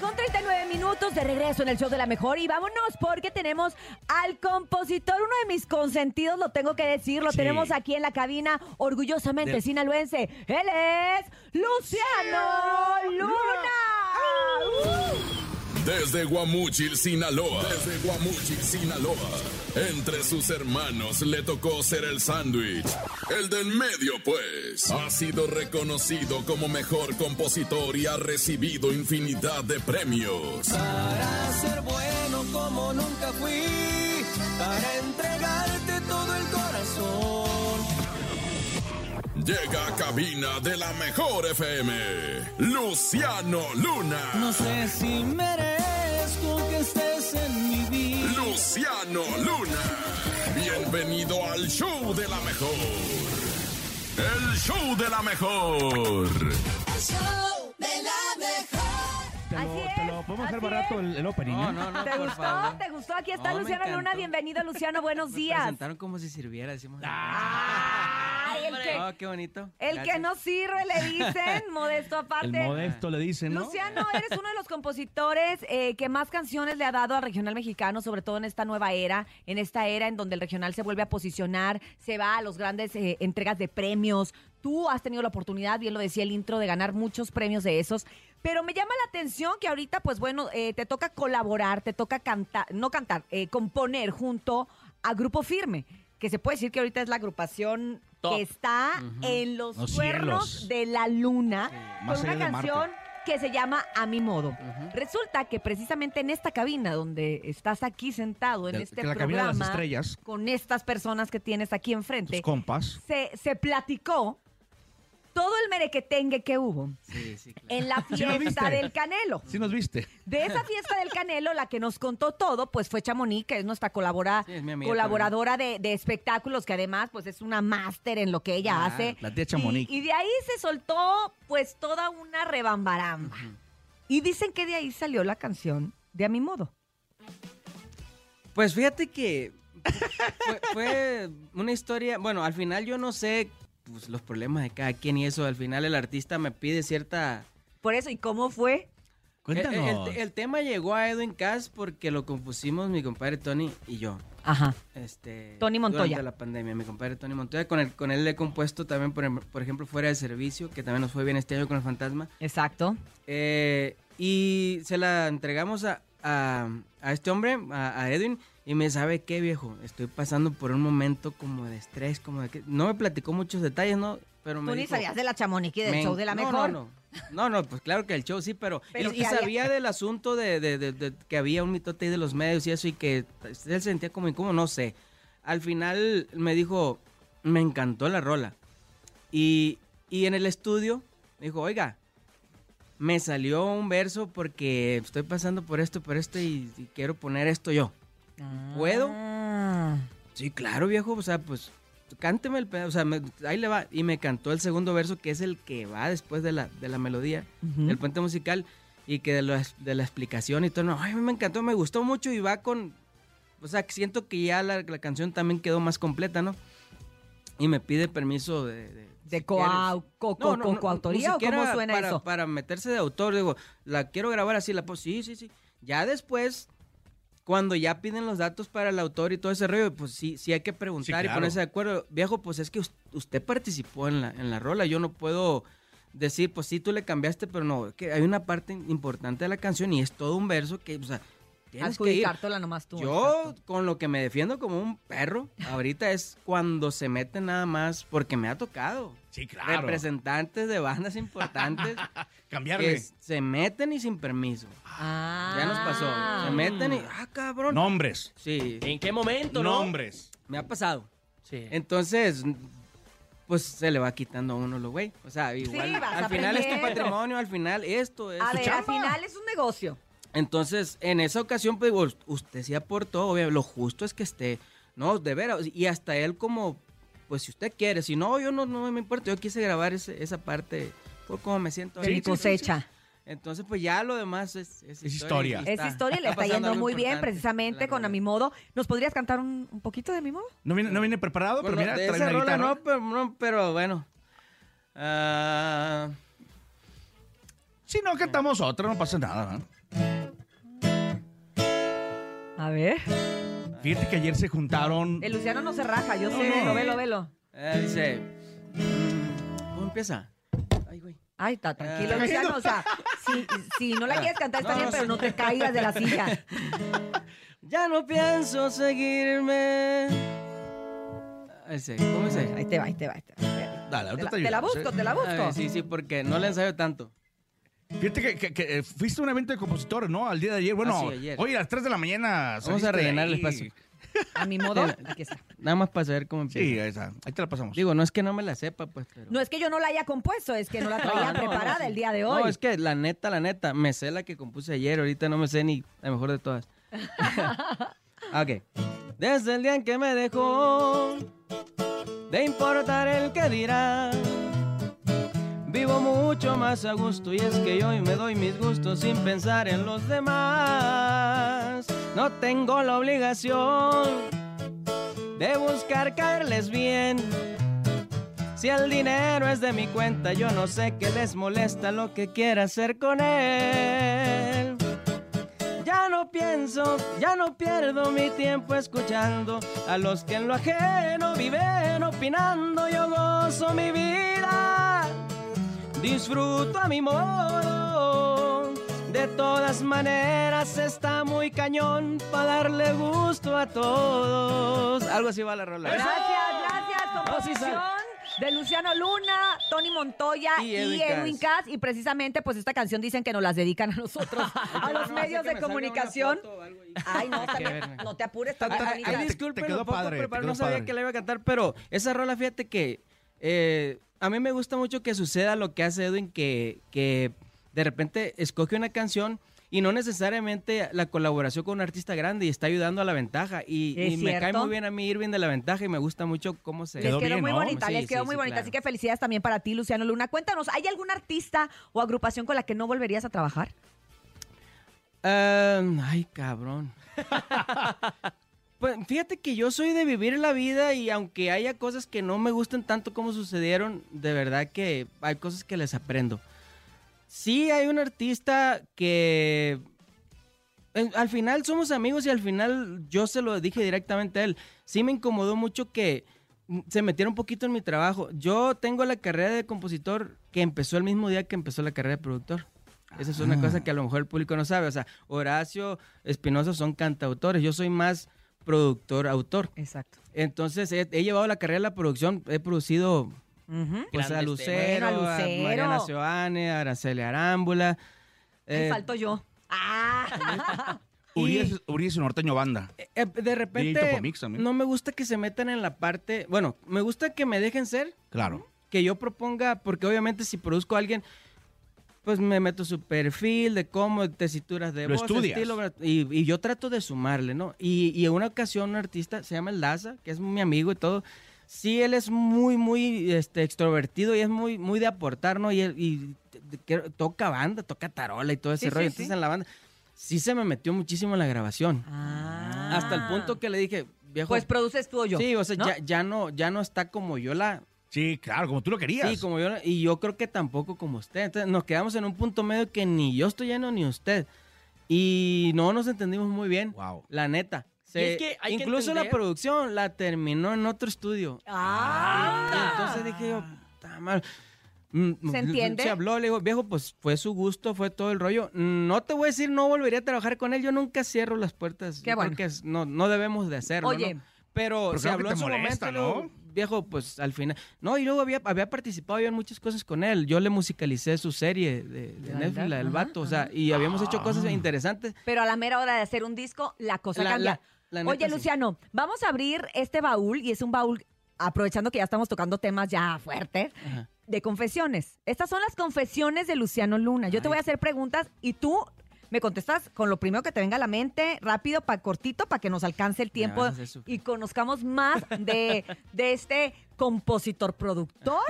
con 39 minutos de regreso en el show de la mejor y vámonos porque tenemos al compositor, uno de mis consentidos, lo tengo que decir, lo Sí. tenemos aquí en la cabina, orgullosamente sinaloense. Él es Luciano Luna. Desde Guamúchil, Sinaloa. Desde Guamúchil, Sinaloa. Entre sus hermanos le tocó ser el sándwich. El del medio, pues. Ha sido reconocido como mejor compositor y ha recibido infinidad de premios. Para ser bueno como nunca fui, para Llega a cabina de la mejor FM. Luciano Luna. No sé si merezco que estés en mi vida. Luciano Luna. Bienvenido al show de la mejor. El show de la mejor. Te Así lo, es, te lo podemos hacer barato el, el opening. No, ¿eh? no, no, ¿Te por gustó? favor. ¿Te gustó? Aquí está No, me Luciano Luna. Bienvenido, Luciano. Buenos Me días. presentaron como si sirviera, decimos. Ay, Oh, qué bonito. el que no sirve, le dicen, modesto aparte. El modesto le dicen, ¿no? Luciano, eres uno de los compositores eh, que más canciones le ha dado al regional mexicano, sobre todo en esta nueva era, en esta era en donde el regional se vuelve a posicionar, se va a los grandes eh, entregas de premios. Tú has tenido la oportunidad, bien lo decía el intro, de ganar muchos premios de esos. Pero me llama la atención que ahorita, pues bueno, eh, te toca colaborar, te toca cantar, no cantar, componer junto a Grupo Firme, que se puede decir que ahorita es la agrupación Top. que está en los, Los cuernos cielos. de la luna con una canción que se llama A mi modo. Resulta que precisamente en esta cabina donde estás aquí sentado en De- este la cabina de programa las estrellas. con estas personas que tienes aquí Tus enfrente, compas. se, se platicó todo el merequetengue que hubo Sí, sí, claro. en la ¿Sí lo fiesta del Canelo. Sí nos viste. De esa fiesta del Canelo, la que nos contó todo, pues fue Chamonix, que es nuestra colabora- Sí, es mi amiga colaboradora de, de espectáculos, que además pues es una máster en lo que ella Ah, hace. la tía Chamonix. Y, y de ahí se soltó pues toda una rebambaramba. Y dicen que de ahí salió la canción de A Mi Modo. Pues fíjate que fue, fue una historia, bueno, al final yo no sé pues, los problemas de cada quien y eso, al final el artista me pide cierta... Por eso, ¿y cómo fue? Cuéntanos. El, el- el tema llegó a Edwin Cass porque lo compusimos mi compadre Tony y yo. Ajá. Este, Tony Montoya. Durante la pandemia, mi compadre Tony Montoya. Con, el, con él le he compuesto también, por, em- por ejemplo, Fuera de Servicio, que también nos fue bien este año con el Fantasma. Exacto. Eh, y se la entregamos a, a- a este hombre, a, a Edwin, y me sabe qué viejo, estoy pasando por un momento como de estrés, como de que... No me platicó muchos detalles, ¿no? Pero me Tú ni dijo, sabías de la Chamonix y del "Men, show de la no, mejor. No, no, no, no, pues claro que el show sí, pero... Pero y, y había- sabía del asunto de, de- de- de que había un mitote ahí de los medios y eso, y que él se sentía como incómodo, no sé. Al final me dijo, me encantó la rola. Y, y en el estudio me dijo, oiga, me salió un verso porque estoy pasando por esto, por esto y, y quiero poner esto yo. ¿Puedo? Ah. Sí, claro, viejo, o sea, pues cánteme el pedazo, o sea, me- ahí le va. Y me cantó el segundo verso, que es el que va después de la, de la melodía, Ujú. del puente musical, y que de, la- de la explicación y todo, no, ay, me encantó, me gustó mucho y va con, o sea, siento que ya la, la canción también quedó más completa, ¿no? Y me pide permiso de... de, ¿De si coau- quieres. co- No, co- no, co- no, coautoría ni o cómo suena para, eso? Para meterse de autor, digo, la quiero grabar así, la pues sí, sí, sí. Ya después, cuando ya piden los datos para el autor y todo ese rollo, pues sí, sí hay que preguntar Sí, y ponerse de acuerdo. Viejo, pues es que us- usted participó en la, en la rola, yo no puedo decir, pues sí, tú le cambiaste, pero no, que hay una parte importante de la canción y es todo un verso que, o sea, tienes que ir. Nomás tú. Yo, exacto. con lo que me defiendo como un perro, ahorita es cuando se mete nada más, porque me ha tocado. Sí, claro. Representantes de bandas importantes Cambiarle. que se meten y sin permiso. Ah. Ya nos pasó. Se meten y, ah, cabrón. Nombres. Sí, ¿En qué momento, no? Nombres. me ha pasado. Sí. Entonces, pues se le va quitando a uno lo güey. O sea, igual, vas al final es tu patrimonio, al final esto es A ver, al final es un negocio. Entonces, en esa ocasión, pues, digo, usted sí aportó, obvio, lo justo es que esté, no, de veras, y hasta él como, pues si usted quiere, si no, yo no, no me importa, yo quise grabar ese- esa parte, por cómo me siento De mi cosecha. Entonces, pues ya lo demás es, es historia. Es historia, le está yendo muy bien precisamente con A. Mi Modo. ¿Nos podrías cantar un, un poquito de Mi Modo? No viene, no viene preparado, Bueno, pero mira, trae una no, pero, no, pero bueno. Ah, Si no cantamos otra, no pasa nada. ¿eh? A ver. Fíjate que ayer se juntaron. El Luciano no se raja, yo sé. No. Velo, velo, velo. Eh, dice. mm, ¿Cómo empieza? Ay, güey. Ay, está tranquilo, Ah. Luciano. O sea, si, si no la quieres cantar está No, bien, no, pero sí. no te caigas de la silla. Ya no pienso seguirme. Ese, ¿cómo es ese? Ahí te va, ahí te va. Ahí te va. Dale, Te ahorita la, te te la busco, ¿eh? te la busco. ver, sí, sí, porque no le ensayo tanto. Fíjate que, que- que, eh, fuiste a un evento de compositores, ¿no? Al día de ayer. Bueno, Ah, sí, ayer. hoy a las 3 de la mañana. Vamos a rellenar el espacio. A mi modo, aquí está. Nada más para saber cómo empieza. Sí, ahí está. Ahí te la pasamos. Digo, no es que no me la sepa, pues, pero... No es que yo no la haya compuesto, es que no la traía No, no, preparada no, el día de hoy. No, es que la neta, la neta, me sé la que compuse ayer, ahorita no me sé ni la mejor de todas. ok. Desde el día en que me dejó de importar el que dirá, vivo mucho más a gusto y es que hoy me doy mis gustos sin pensar en los demás. No tengo la obligación de buscar caerles bien. Si el dinero es de mi cuenta, yo no sé qué les molesta lo que quiera hacer con él. Ya no pienso, ya no pierdo mi tiempo escuchando a los que en lo ajeno viven opinando. Yo gozo mi vida, disfruto a mi modo. De todas maneras está muy cañón para darle gusto a todos. Algo así va la rola. Gracias, gracias. Composición de Luciano Luna, Tony Montoya y Y Edwin, Cass. Cass. Y precisamente, pues esta canción dicen que nos las dedican a nosotros, a los No, medios de me comunicación. Ay, no, también, no te apures, tanto Ay, ay, te- disculpen, te quedó poco padre, te preparado, quedó no sabía padre. que la iba a cantar, pero esa rola, fíjate que eh, a mí me gusta mucho que suceda lo que hace Edwin, que, que de repente escoge una canción y no necesariamente la colaboración con un artista grande y está ayudando a la ventaja. Y, ¿Es y me cae muy bien a mí Irving de la ventaja y me gusta mucho cómo se... Les Quedó quedó bien, muy ¿no? bonita, Sí, les quedó sí, muy sí, bonita. claro. Así que felicidades también para ti, Luciano Luna. Cuéntanos, ¿hay algún artista o agrupación con la que no volverías a trabajar? Ah, ay, cabrón. pues fíjate que yo soy de vivir la vida y aunque haya cosas que no me gusten tanto como sucedieron, de verdad que hay cosas que les aprendo. Sí hay un artista que al final somos amigos y al final yo se lo dije directamente a él. Sí me incomodó mucho que se metiera un poquito en mi trabajo. Yo tengo la carrera de compositor que empezó el mismo día que empezó la carrera de productor. Esa es una cosa que a lo mejor el público no sabe. O sea, Horacio, Espinosa son cantautores. Yo soy más productor, autor. Exacto. Entonces, he, he llevado la carrera de la producción. He producido pues, a Lucero, temas. Bueno, a a Lucero. Mariana Seoane, a Araceli Arámbula. Ay, Eh, falto yo. Ah. Uri y- es, Uri es un norteño banda. eh, de repente, no me gusta que se metan en la parte... Bueno, me gusta que me dejen ser, Claro. que yo proponga, porque obviamente si produzco a alguien, pues me meto su perfil de cómo, tesituras de Lo voz, estudias. estilo, y, y yo trato de sumarle, ¿no? Y, y en una ocasión un artista, se llama El Daza, que es mi amigo y todo, sí, él es muy, muy este, extrovertido y es muy, muy de aportar, ¿no? Y, él- y toca banda, toca tarola y todo ese Sí, rollo. sí, Entonces sí. en la banda sí se me metió muchísimo en la grabación. Ah. Hasta el punto que le dije, viejo... Pues produces tú o yo. sí, o sea, ¿no? ya, ya, no, ya no está como yo la, Sí, claro, como tú lo querías. Sí, como yo, y yo creo que tampoco como usted. Entonces nos quedamos en un punto medio que ni yo estoy lleno ni usted. Y no nos entendimos muy bien. Wow. La neta. Y es que hay que incluso la producción la terminó en otro estudio. Ah. Entonces dije yo, "Ta mal. Mm, ¿Se entiende? Se habló, le digo, viejo, pues fue su gusto, fue todo el rollo. No te voy a decir, no volvería a trabajar con él. Yo nunca cierro las puertas. Qué bueno. que es- no, no debemos de hacerlo. Oye. ¿no? Pero, Pero se habló te en su molesta, momento, ¿no? Viejo, pues al final. No, y luego había, había participado yo en muchas cosas con él. Yo le musicalicé su serie de, de La Netflix, la del ajá, vato. O sea, y habíamos hecho cosas interesantes. Pero a la mera hora de hacer un disco, la cosa La- cambia. la- la Oye, sí. Luciano, vamos a abrir este baúl y es un baúl, aprovechando que ya estamos tocando temas ya fuertes, Ajá. de confesiones. Estas son las confesiones de Luciano Luna. Yo te voy a hacer preguntas y tú me contestas con lo primero que te venga a la mente, rápido, pa, cortito, para que nos alcance el tiempo y conozcamos más de, de este compositor productor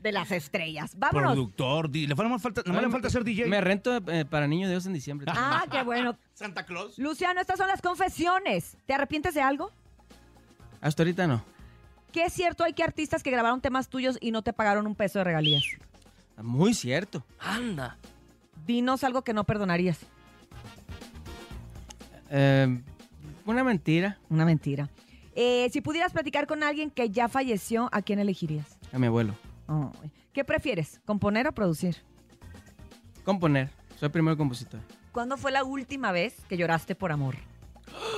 de las estrellas. Vámonos. Productor, di- le falta, falta, nomás le falta ser DJ. Me rento eh, para Niño Dios en diciembre. Ah, qué bueno. Santa Claus. Luciano, estas son las confesiones. ¿Te arrepientes de algo? Hasta ahorita no. ¿Qué es cierto? Hay que artistas que grabaron temas tuyos y no te pagaron un peso de regalías. Muy cierto. Anda. Dinos algo que no perdonarías. Eh, una mentira Una mentira. Eh, si pudieras platicar con alguien que ya falleció, ¿a quién elegirías? a mi abuelo. Ay, ¿Qué prefieres, componer o producir? Componer. Soy primer compositor. ¿Cuándo fue la última vez que lloraste por amor?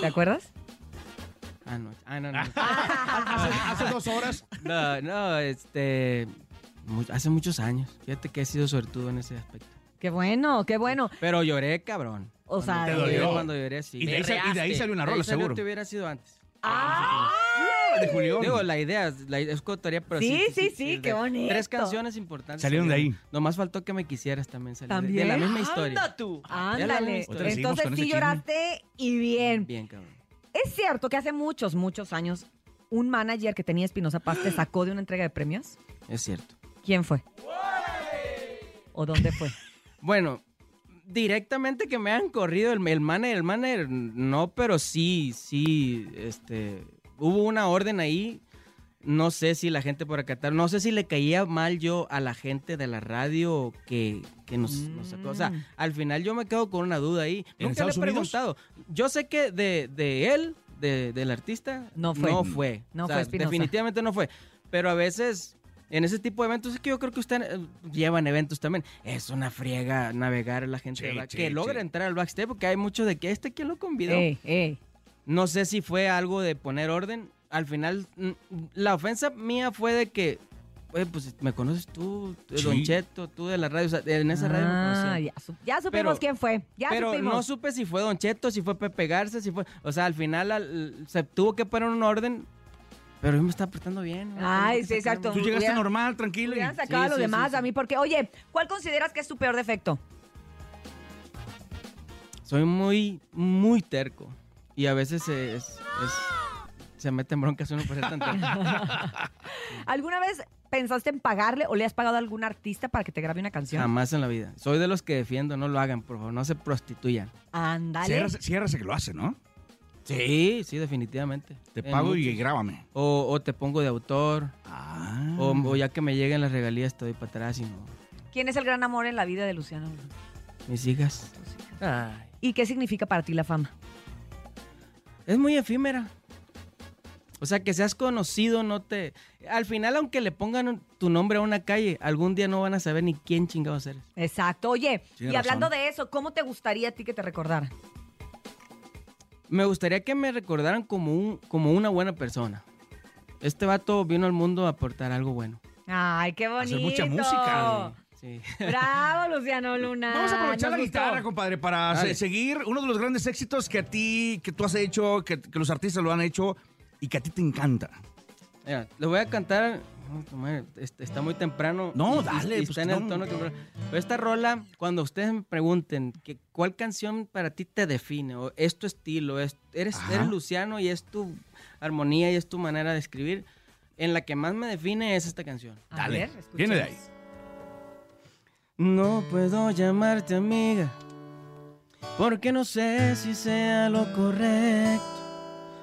¿Te acuerdas? Ah, no. Ah, no, no. Hace, hace dos horas. No, no, este. Hace muchos años. Fíjate que he sido suertudo en ese aspecto. Qué bueno, qué bueno. Pero lloré, cabrón. O sea, te Cuando dolió. lloré, Cuando lloré, sí. Y de ahí sal- y de ahí salió una rola, salió seguro. Te hubiera sido antes. ¡Ah! De Julián. Digo, la idea, la idea es cotaría, pero Sí, sí. sí, de- qué bonito. Tres canciones importantes. Salieron de ahí. Nomás faltó que me quisieras también salir. de- ¿También? De la misma historia. Anda tú. La Ándale. Seguimos Entonces con sí chisme. lloraste y bien. Bien, cabrón. ¿Es cierto que hace muchos, muchos años un manager que tenía Espinosa Paz te sacó de una entrega de premios? Es cierto. ¿Quién fue? ¿O dónde fue? Bueno, directamente que me han corrido el, el manager, el manager, no, pero sí, sí, este, hubo una orden ahí. No sé si la gente por acatar, no sé si le caía mal yo a la gente de la radio que, que nos, nos sacó. O sea, Mm. al final yo me quedo con una duda ahí. ¿En Nunca le he Unidos? preguntado. Yo sé que de, de él, de- del artista, No fue. No fue. No O sea, fue. Definitivamente no fue. Pero a veces, en ese tipo de eventos, es que yo creo que ustedes eh, llevan eventos también. Es una friega navegar a la gente Sí, sí, que logra sí. entrar al backstage, porque hay mucho de que este quién lo convidó. Ey, ey. No sé si fue algo de poner orden. Al final, mm, la ofensa mía fue de que, oye, pues me conoces tú, Sí. Don Cheto, tú de la radio. o sea, en esa radio me Ah, ya, su- ya supimos Pero- quién fue. Ya Pero supimos. no supe si fue Don Cheto, si fue Pepe Garza, si fue. O sea, al final al- se tuvo que poner un orden. Pero yo me estaba portando bien. ¿no? Ay, sí, exacto. Tú llegaste Hubiera- normal, tranquilo. y- Hubieran sacado a Sí, los sí, demás sí, sí. a mí porque, oye, ¿cuál consideras que es tu peor defecto? Soy muy, muy terco. Y a veces es, es- se mete en broncas uno por ser tan terco. ¿Alguna vez pensaste en pagarle o le has pagado a algún artista para que te grabe una canción? Jamás en la vida. Soy de los que defiendo, no lo hagan, por favor, no se prostituyan. Ándale. Ciérrase, ciérrase que lo hace, ¿no? Sí, sí, definitivamente. Te En pago y grábame. O, o te pongo de autor, Ah. o, o ya que me lleguen las regalías te doy para atrás y no. ¿Quién es el gran amor en la vida de Luciano? Mis hijas. Ay. ¿Y qué significa para ti la fama? Es muy efímera. O sea, que seas conocido no te... Al final, aunque le pongan tu nombre a una calle, algún día no van a saber ni quién chingados eres. Exacto. Oye, y hablando de eso, ¿cómo te gustaría a ti que te recordara? Me gustaría que me recordaran como, un, como una buena persona. Este vato vino al mundo a aportar algo bueno. Ay, qué bonito. Hacer mucha música. Sí. Bravo, Luciano Luna. Vamos a aprovechar Nos la gustó. guitarra, compadre, para Dale. seguir uno de los grandes éxitos que a ti, que tú has hecho, que, que los artistas lo han hecho y que a ti te encanta. Mira, le voy a cantar. Está muy temprano. No, y- dale, y pues, está en el no. tono temprano. Pero esta rola, cuando ustedes me pregunten que, cuál canción para ti te define, o es tu estilo, es, eres, Ajá. eres Luciano y es tu armonía y es tu manera de escribir, en la que más me define es esta canción. A Dale, ver, viene de ahí. No puedo llamarte amiga, porque no sé si sea lo correcto.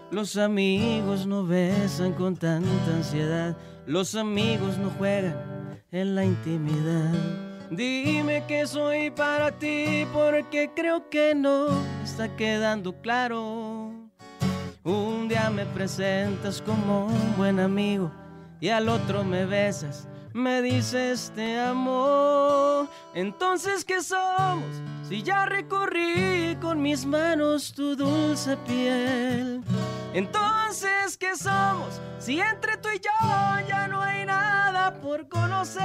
Los amigos no besan con tanta ansiedad, los amigos no juegan en la intimidad. Dime que soy para ti, porque creo que no está quedando claro. Un día me presentas como un buen amigo y al otro me besas, me dices te amo. Entonces, ¿qué somos? Si ya recorrí con mis manos tu dulce piel. Entonces, ¿qué somos? Si entre tú y yo ya no hay nada por conocer.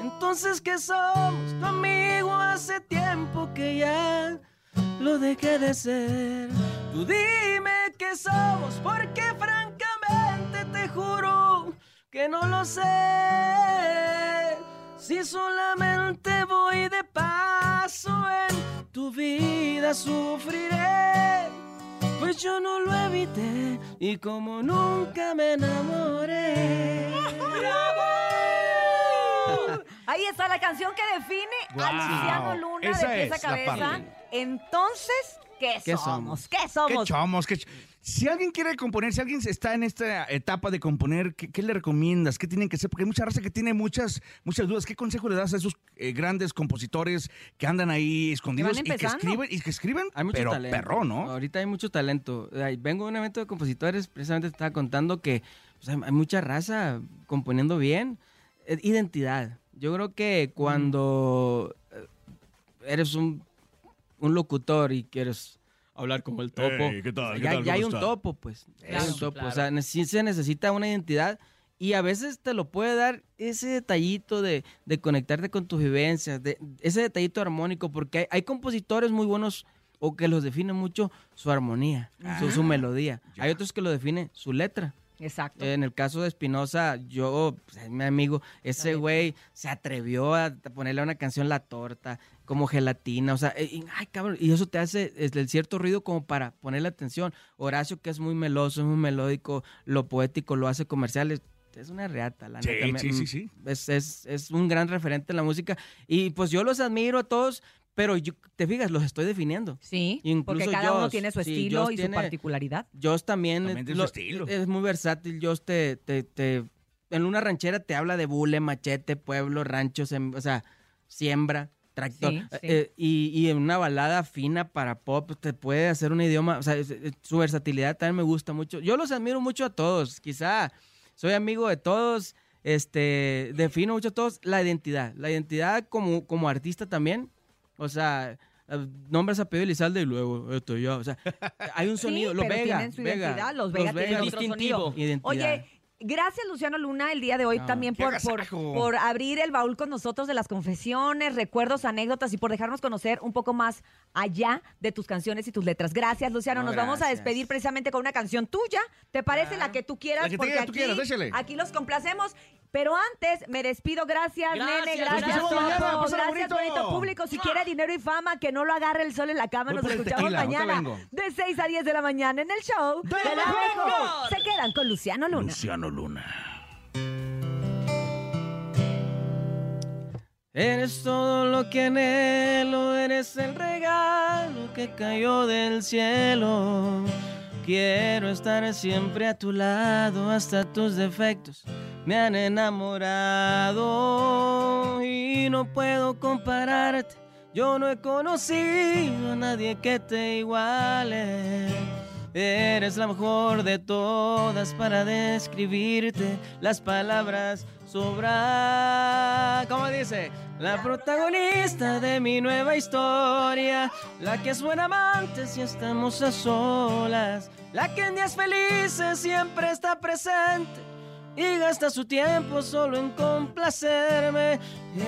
Entonces, ¿qué somos? Tu amigo hace tiempo que ya lo dejé de ser. Tú dime qué somos, porque francamente te juro que no lo sé. Si solamente voy de paso en tu vida sufriré. Pues yo no lo evité y como nunca me enamoré. Ahí está la canción que define a Wow. Luciano Luna Esa de pieza a cabeza. parte. Entonces, ¿Qué, ¿Qué somos? somos? ¿Qué somos? qué ch- Si alguien quiere componer, si alguien está en esta etapa de componer, ¿qué, qué le recomiendas? ¿Qué tienen que hacer? Porque hay mucha raza que tiene muchas, muchas dudas. ¿Qué consejo le das a esos eh, grandes compositores que andan ahí escondidos y que escriben, y que escriben Hay mucho pero talento. perrón, ¿no? Ahorita hay mucho talento. Vengo de un evento de compositores, precisamente te estaba contando que pues, hay, hay mucha raza componiendo bien. Eh, Identidad. Yo creo que cuando eh, eres un, un locutor y quieres hablar como el topo, Ey, ¿qué tal? ¿Qué ya, tal? ya hay ¿Cómo un topo, pues. Ya hay un Claro. O sea, sí se necesita una identidad y a veces te lo puede dar ese detallito de, de conectarte con tus vivencias, de, ese detallito armónico, porque hay, hay compositores muy buenos o que los define mucho su armonía, su, su melodía. Hay otros que lo define su letra. Exacto. En el caso de Espinosa, yo, pues, es mi amigo, ese güey se atrevió a ponerle a una canción La Torta, como gelatina, o sea, y, ay, cabrón, y eso te hace el cierto ruido como para ponerle atención. Horacio, que es muy meloso, es muy melódico, lo poético, lo hace comercial, es, es una reata, la Sí, neta. sí, sí, sí. Es, es, es un gran referente en la música, y pues yo los admiro a todos, pero yo, te fijas, los estoy definiendo. Sí, Incluso porque cada uno tiene su estilo y tiene- su particularidad. Joss también, También es, tiene su lo- estilo. es muy versátil. Joss te, te, te- en una ranchera te habla de bule, machete, pueblo, ranchos, o sea, siembra, tractor. Sí, sí. Eh, y, y en una balada fina para pop te puede hacer un idioma, o sea, su versatilidad también me gusta mucho. Yo los admiro mucho a todos, quizá soy amigo de todos, este, defino mucho a todos la identidad, la identidad como, como artista también, o sea... eh, Nombres apellido Elizalde y luego esto yo, o sea, hay un sonido, sí, los pero Vega, su Vega, los Vega tienen otro distintivo, sonido. identidad. Oye, gracias Luciano Luna el día de hoy No, también por, por, agasajo. por abrir el baúl con nosotros de las confesiones, recuerdos, anécdotas y por dejarnos conocer un poco más allá de tus canciones y tus letras. Gracias Luciano, No, nos vamos a despedir precisamente con una canción tuya. ¿Te parece la que tú quieras? La que Porque tú aquí, quieras, échale. aquí los complacemos. Pero antes me despido. Gracias, Gracias, nene. Gracias, vemos mañana, Gracias, bonito. bonito público. Si quiere dinero y fama, que no lo agarre el sol en la cama. Voy Nos escuchamos tequila, mañana de 6 a 10 de la mañana en el show de, ¡De la mejor. mejor! Se quedan con Luciano Luna. Luciano Luna. Eres todo lo que anhelo, eres el regalo que cayó del cielo. Quiero estar siempre a tu lado, hasta tus defectos me han enamorado y no puedo compararte. Yo no he conocido a nadie que te iguale. Eres la mejor de todas para describirte. Las palabras sobran. ¿Cómo dice? La protagonista de mi nueva historia. La que es buena amante si estamos a solas. La que en días felices siempre está presente y gasta su tiempo solo en complacerme.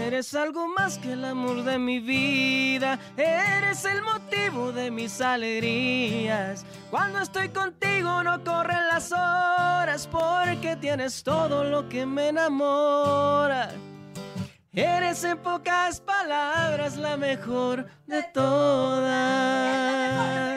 Eres algo más que el amor de mi vida, eres el motivo de mis alegrías. Cuando estoy contigo no corren las horas porque tienes todo lo que me enamora. Eres en pocas palabras la mejor de todas.